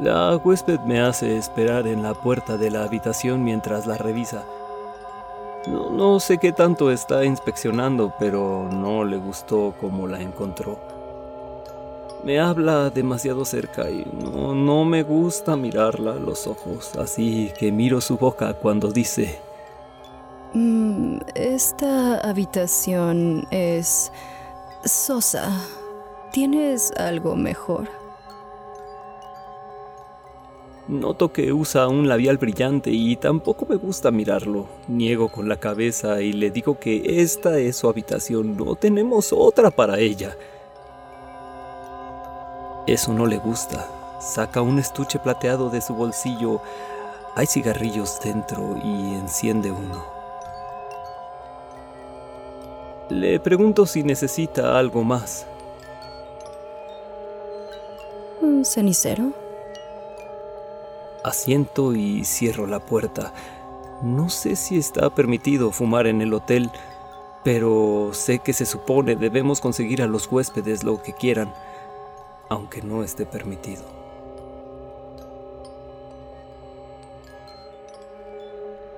La huésped me hace esperar en la puerta de la habitación mientras la revisa. No, sé qué tanto está inspeccionando, pero no le gustó como la encontró. Me habla demasiado cerca y no, no me gusta mirarla a los ojos, así que miro su boca cuando dice... Mm, esta habitación es sosa. ¿Tienes algo mejor? Noto que usa un labial brillante y tampoco me gusta mirarlo. Niego con la cabeza y le digo que esta es su habitación, no tenemos otra para ella. Eso no le gusta. Saca un estuche plateado de su bolsillo. Hay cigarrillos dentro y enciende uno. Le pregunto si necesita algo más. ¿Un cenicero? Asiento y cierro la puerta. No sé si está permitido fumar en el hotel, pero sé que se supone debemos conseguir a los huéspedes lo que quieran, aunque no esté permitido.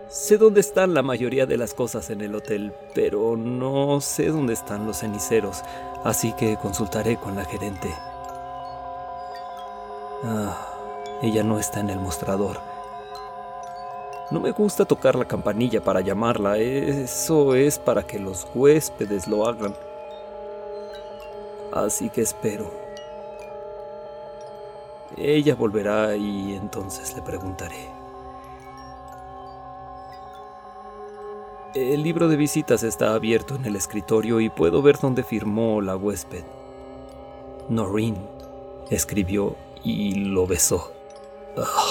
Sé dónde están la mayoría de las cosas en el hotel, pero no sé dónde están los ceniceros, así que consultaré con la gerente. Ah. Ella no está en el mostrador. No me gusta tocar la campanilla para llamarla, eso es para que los huéspedes lo hagan. Así que espero. Ella volverá y entonces le preguntaré. El libro de visitas está abierto en el escritorio y puedo ver dónde firmó la huésped. Noreen escribió y lo besó. Ah,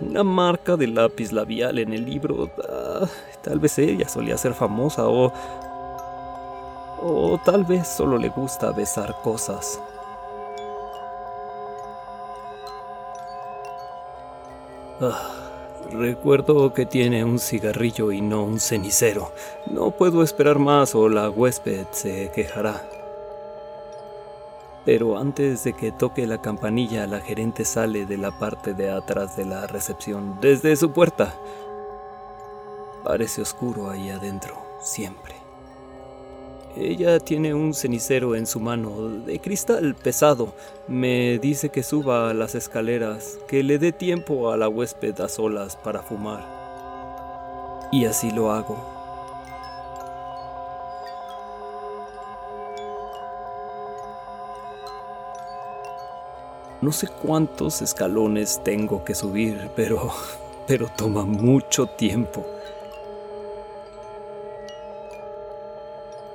una marca de lápiz labial en el libro. Ah, tal vez ella solía ser famosa o... O tal vez solo le gusta besar cosas. Ah, recuerdo que tiene un cigarrillo y no un cenicero. No puedo esperar más o la huésped se quejará. Pero antes de que toque la campanilla, la gerente sale de la parte de atrás de la recepción, desde su puerta. Parece oscuro ahí adentro, siempre. Ella tiene un cenicero en su mano, de cristal pesado. Me dice que suba a las escaleras, que le dé tiempo a la huésped a solas para fumar. Y así lo hago. No sé cuántos escalones tengo que subir, pero pero toma mucho tiempo.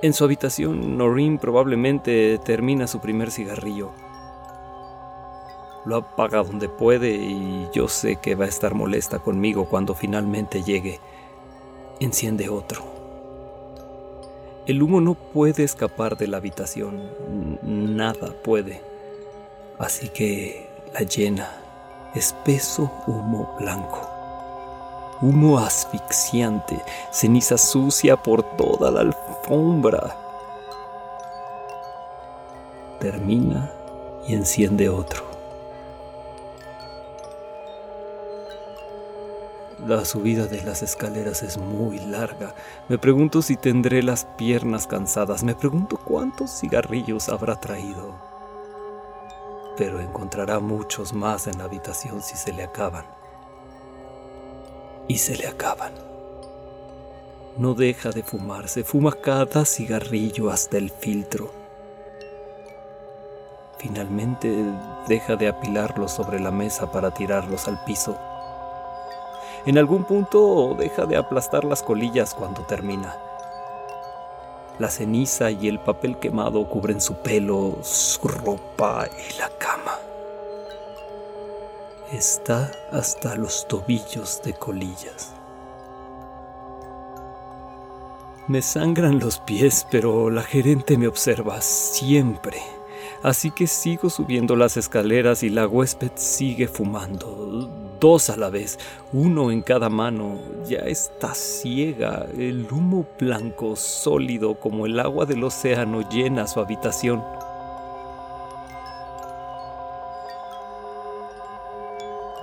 En su habitación, Noreen probablemente termina su primer cigarrillo. Lo apaga donde puede y yo sé que va a estar molesta conmigo cuando finalmente llegue. Enciende otro. El humo no puede escapar de la habitación. Nada puede. Así que la llena, espeso humo blanco. Humo asfixiante, ceniza sucia por toda la alfombra. Termina y enciende otro. La subida de las escaleras es muy larga. Me pregunto si tendré las piernas cansadas. Me pregunto cuántos cigarrillos habrá traído pero encontrará muchos más en la habitación si se le acaban. Y se le acaban. No deja de fumar, se fuma cada cigarrillo hasta el filtro. Finalmente deja de apilarlos sobre la mesa para tirarlos al piso. En algún punto deja de aplastar las colillas cuando termina. La ceniza y el papel quemado cubren su pelo, su ropa y la cama. Está hasta los tobillos de colillas. Me sangran los pies, pero la gerente me observa siempre. Así que sigo subiendo las escaleras y la huésped sigue fumando dos a la vez, uno en cada mano. Ya está ciega. El humo blanco, sólido como el agua del océano, llena su habitación.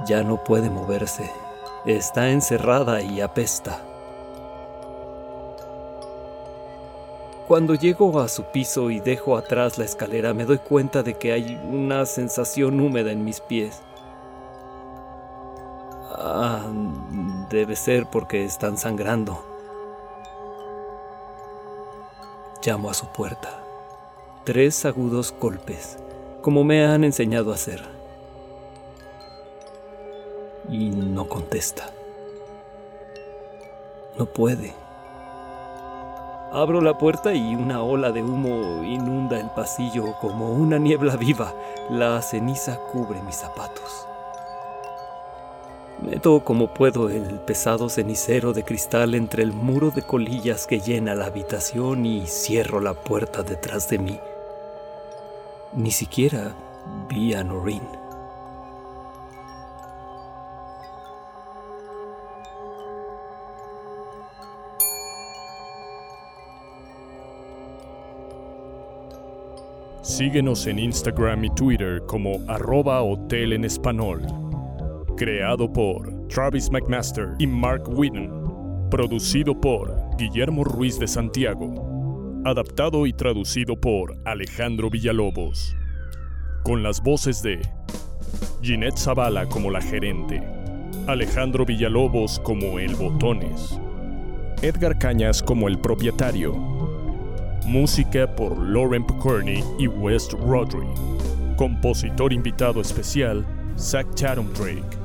Ya no puede moverse. Está encerrada y apesta. Cuando llego a su piso y dejo atrás la escalera, me doy cuenta de que hay una sensación húmeda en mis pies. Ah, debe ser porque están sangrando. Llamo a su puerta. Tres agudos golpes, como me han enseñado a hacer. Y no contesta. No puede. Abro la puerta y una ola de humo inunda el pasillo como una niebla viva. La ceniza cubre mis zapatos. Meto como puedo el pesado cenicero de cristal entre el muro de colillas que llena la habitación y cierro la puerta detrás de mí. Ni siquiera vi a Noreen. Síguenos en Instagram y Twitter como arroba hotel en español creado por Travis McMaster y Mark Whitten, producido por Guillermo Ruiz de Santiago, adaptado y traducido por Alejandro Villalobos, con las voces de Ginette Zavala como la gerente, Alejandro Villalobos como el Botones, Edgar Cañas como el propietario, música por Lauren Picorni y West Rodri, compositor invitado especial Zach Chatham Drake.